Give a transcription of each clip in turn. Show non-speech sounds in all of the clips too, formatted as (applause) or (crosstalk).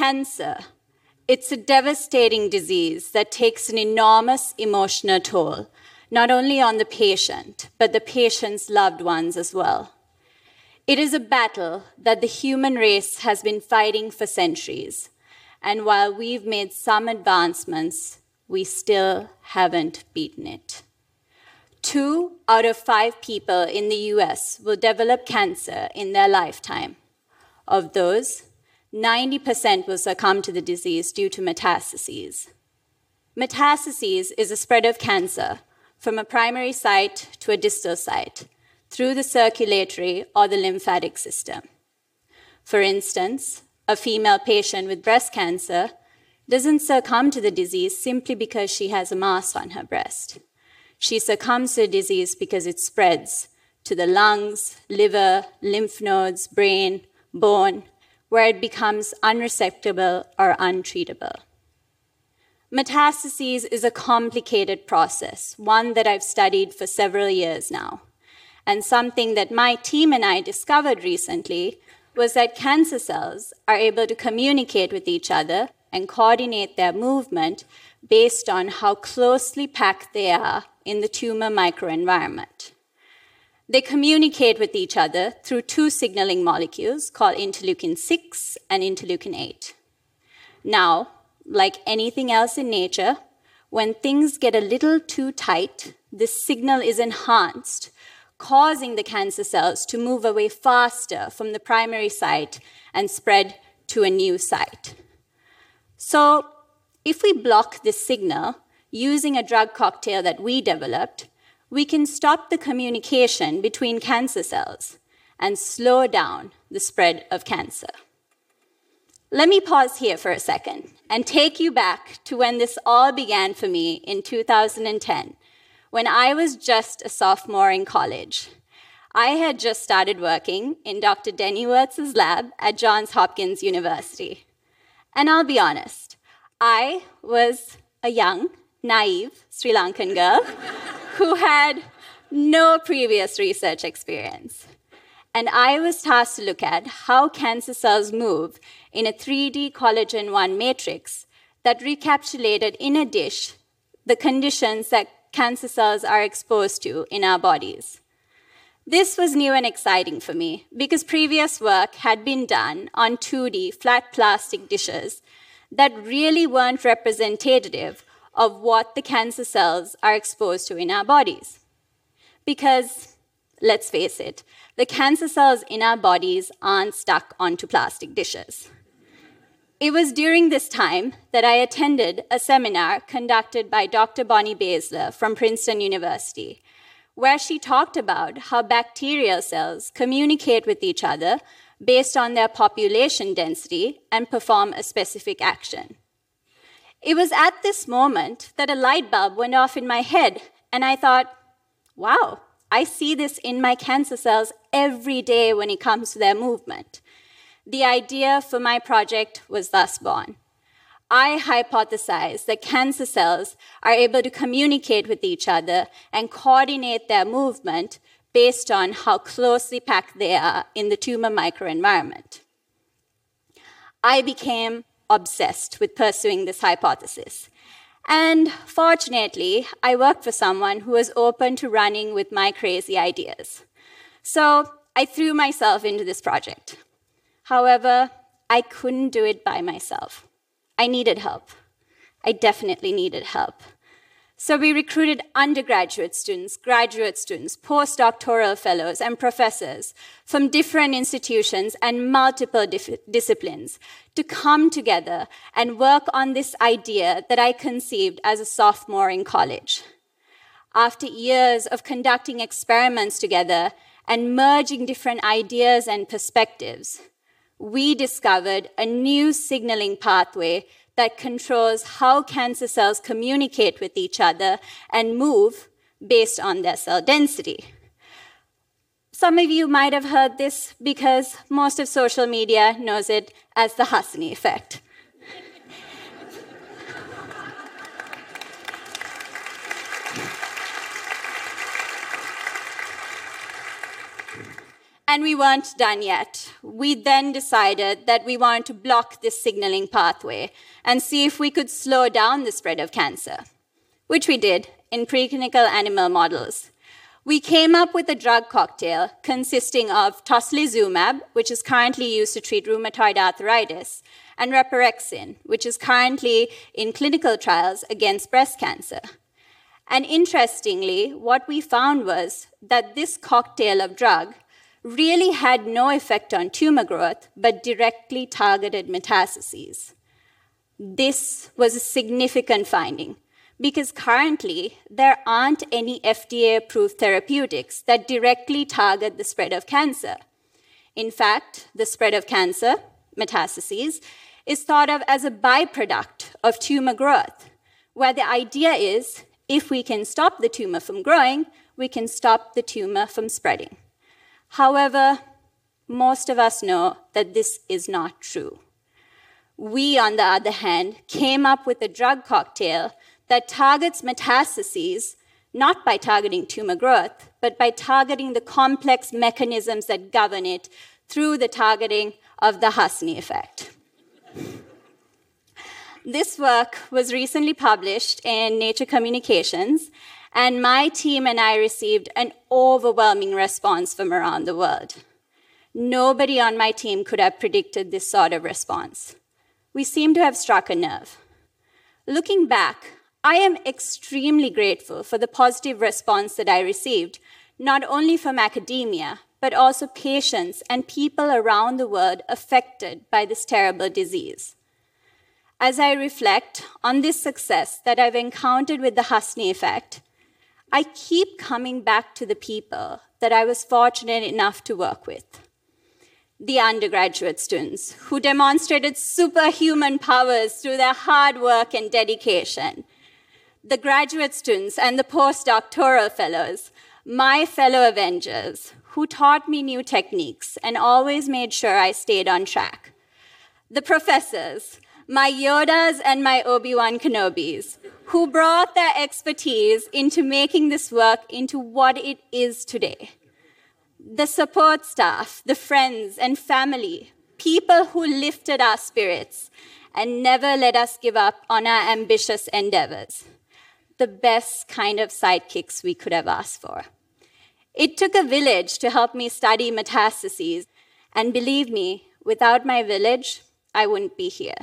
cancer, it's a devastating disease that takes an enormous emotional toll, not only on the patient, but the patient's loved ones as well. It is a battle that the human race has been fighting for centuries. And while we've made some advancements, we still haven't beaten it. Two out of five people in the US will develop cancer in their lifetime. Of those, 90% will succumb to the disease due to metastases. Metastases is a spread of cancer from a primary site to a distal site through the circulatory or the lymphatic system. For instance, a female patient with breast cancer doesn't succumb to the disease simply because she has a mass on her breast. She succumbs to the disease because it spreads to the lungs, liver, lymph nodes, brain, bone, where it becomes unresectable or untreatable. Metastases is a complicated process, one that I've studied for several years now. And something that my team and I discovered recently was that cancer cells are able to communicate with each other and coordinate their movement based on how closely packed they are in the tumor microenvironment. They communicate with each other through two signaling molecules called interleukin 6 and interleukin 8. Now, like anything else in nature, when things get a little too tight, this signal is enhanced causing the cancer cells to move away faster from the primary site and spread to a new site. So, if we block this signal using a drug cocktail that we developed, we can stop the communication between cancer cells and slow down the spread of cancer. Let me pause here for a second and take you back to when this all began for me in 2010 when I was just a sophomore in college. I had just started working in Dr. Denis Wirtz's lab at Johns Hopkins University. And I'll be honest, I was a young, naive Sri Lankan girl (laughs) who had no previous research experience. And I was tasked to look at how cancer cells move in a 3D collagen 1 matrix that recapitulated in a dish the conditions that cancer cells are exposed to in our bodies. This was new and exciting for me because previous work had been done on 2D flat plastic dishes that really weren't representative of what the cancer cells are exposed to in our bodies. Because, let's face it, the cancer cells in our bodies aren't stuck onto plastic dishes. It was during this time that I attended a seminar conducted by Dr. Bonnie Bassler from Princeton University, where she talked about how bacterial cells communicate with each other based on their population density and perform a specific action. It was at this moment that a light bulb went off in my head, and I thought, wow, I see this in my cancer cells every day when it comes to their movement. The idea for my project was thus born. I hypothesized that cancer cells are able to communicate with each other and coordinate their movement based on how closely packed they are in the tumor microenvironment. I became obsessed with pursuing this hypothesis. And fortunately, I worked for someone who was open to running with my crazy ideas. So I threw myself into this project. However, I couldn't do it by myself. I needed help. I definitely needed help. So we recruited undergraduate students, graduate students, postdoctoral fellows, and professors from different institutions and multiple disciplines to come together and work on this idea that I conceived as a sophomore in college. After years of conducting experiments together and merging different ideas and perspectives, we discovered a new signaling pathway that controls how cancer cells communicate with each other and move based on their cell density. Some of you might have heard this because most of social media knows it as the Hasini effect. And we weren't done yet. We then decided that we wanted to block this signaling pathway and see if we could slow down the spread of cancer, which we did in preclinical animal models. We came up with a drug cocktail consisting of tocilizumab, which is currently used to treat rheumatoid arthritis, and reparixin, which is currently in clinical trials against breast cancer. And interestingly, what we found was that this cocktail of drug really had no effect on tumor growth, but directly targeted metastases. This was a significant finding because currently there aren't any FDA approved therapeutics that directly target the spread of cancer. In fact, the spread of cancer, metastases, is thought of as a byproduct of tumor growth, where the idea is if we can stop the tumor from growing, we can stop the tumor from spreading. However, most of us know that this is not true. We, on the other hand, came up with a drug cocktail that targets metastases not by targeting tumor growth, but by targeting the complex mechanisms that govern it through the targeting of the Hasini effect. this work was recently published in Nature Communications, and my team and I received an overwhelming response from around the world. Nobody on my team could have predicted this sort of response. We seem to have struck a nerve. Looking back, I am extremely grateful for the positive response that I received, not only from academia, but also patients and people around the world affected by this terrible disease. As I reflect on this success that I've encountered with the Hasini effect, I keep coming back to the people that I was fortunate enough to work with. The undergraduate students who demonstrated superhuman powers through their hard work and dedication. The graduate students and the postdoctoral fellows, my fellow Avengers, who taught me new techniques and always made sure I stayed on track. The professors, my Yodas and my Obi-Wan Kenobis, who brought their expertise into making this work into what it is today. The support staff, the friends and family, people who lifted our spirits and never let us give up on our ambitious endeavors. The best kind of sidekicks we could have asked for. It took a village to help me study metastases, and believe me, without my village, I wouldn't be here.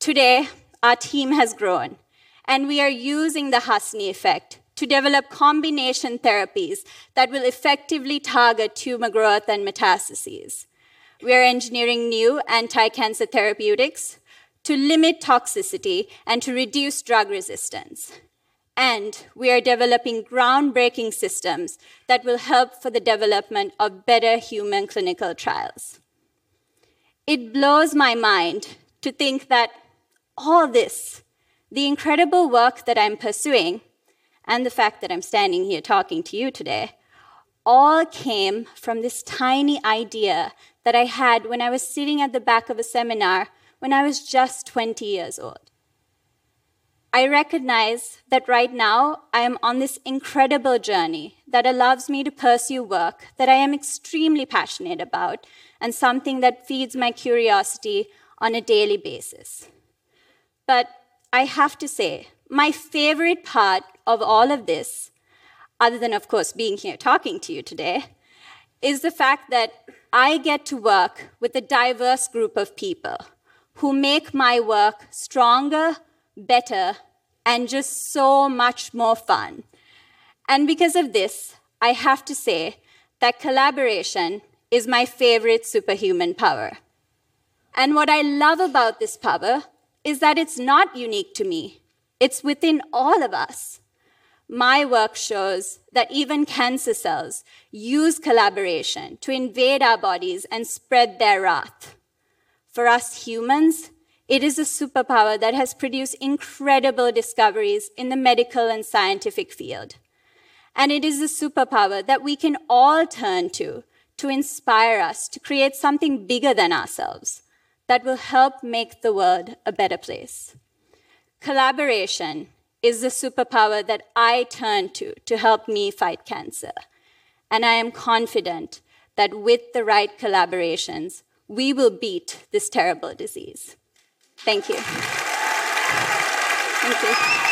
Today, our team has grown, and we are using the Hasini effect to develop combination therapies that will effectively target tumor growth and metastases. We are engineering new anti-cancer therapeutics to limit toxicity and to reduce drug resistance. And we are developing groundbreaking systems that will help for the development of better human clinical trials. It blows my mind to think that all this, the incredible work that I'm pursuing, and the fact that I'm standing here talking to you today, all came from this tiny idea that I had when I was sitting at the back of a seminar when I was just 20 years old. I recognize that right now I am on this incredible journey that allows me to pursue work that I am extremely passionate about and something that feeds my curiosity on a daily basis. But I have to say, my favorite part of all of this, other than, of course, being here talking to you today, is the fact that I get to work with a diverse group of people who make my work stronger, better, and just so much more fun. And because of this, I have to say that collaboration is my favorite superhuman power. And what I love about this power is that it's not unique to me. It's within all of us. My work shows that even cancer cells use collaboration to invade our bodies and spread their wrath. For us humans, it is a superpower that has produced incredible discoveries in the medical and scientific field. And it is a superpower that we can all turn to to inspire us to create something bigger than ourselves that will help make the world a better place. Collaboration is the superpower that I turn to to help me fight cancer. And I am confident that with the right collaborations, we will beat this terrible disease. Thank you. Thank you.